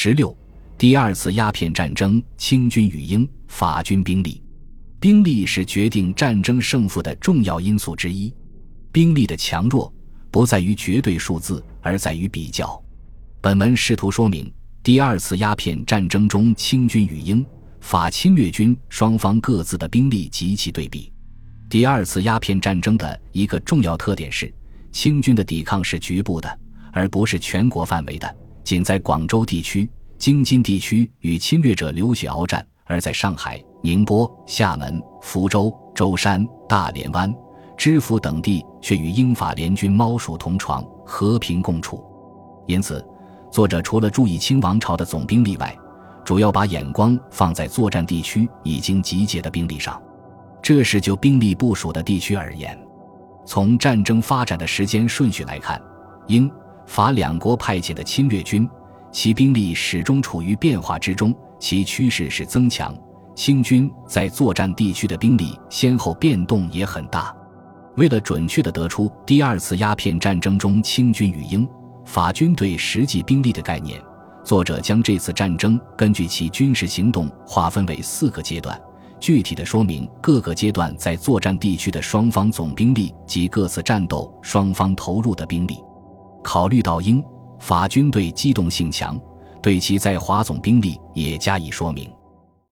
十六，第二次鸦片战争，清军与英法军兵力。兵力是决定战争胜负的重要因素之一。兵力的强弱不在于绝对数字，而在于比较。本文试图说明第二次鸦片战争中清军与英法侵略军双方各自的兵力及其对比。第二次鸦片战争的一个重要特点是，清军的抵抗是局部的，而不是全国范围的。仅在广州地区、京津地区与侵略者流血鏖战，而在上海、宁波、厦门、福州、舟山、大连湾、知府等地却与英法联军猫鼠同床，和平共处。因此，作者除了注意清王朝的总兵力外，主要把眼光放在作战地区已经集结的兵力上。这是就兵力部署的地区而言，从战争发展的时间顺序来看，英。法两国派遣的侵略军，其兵力始终处于变化之中，其趋势是增强。清军在作战地区的兵力先后变动也很大。为了准确地得出第二次鸦片战争中清军与英法军队实际兵力的概念，作者将这次战争根据其军事行动划分为四个阶段，具体的说明各个阶段在作战地区的双方总兵力及各次战斗双方投入的兵力。考虑到英法军队机动性强，对其在华总兵力也加以说明。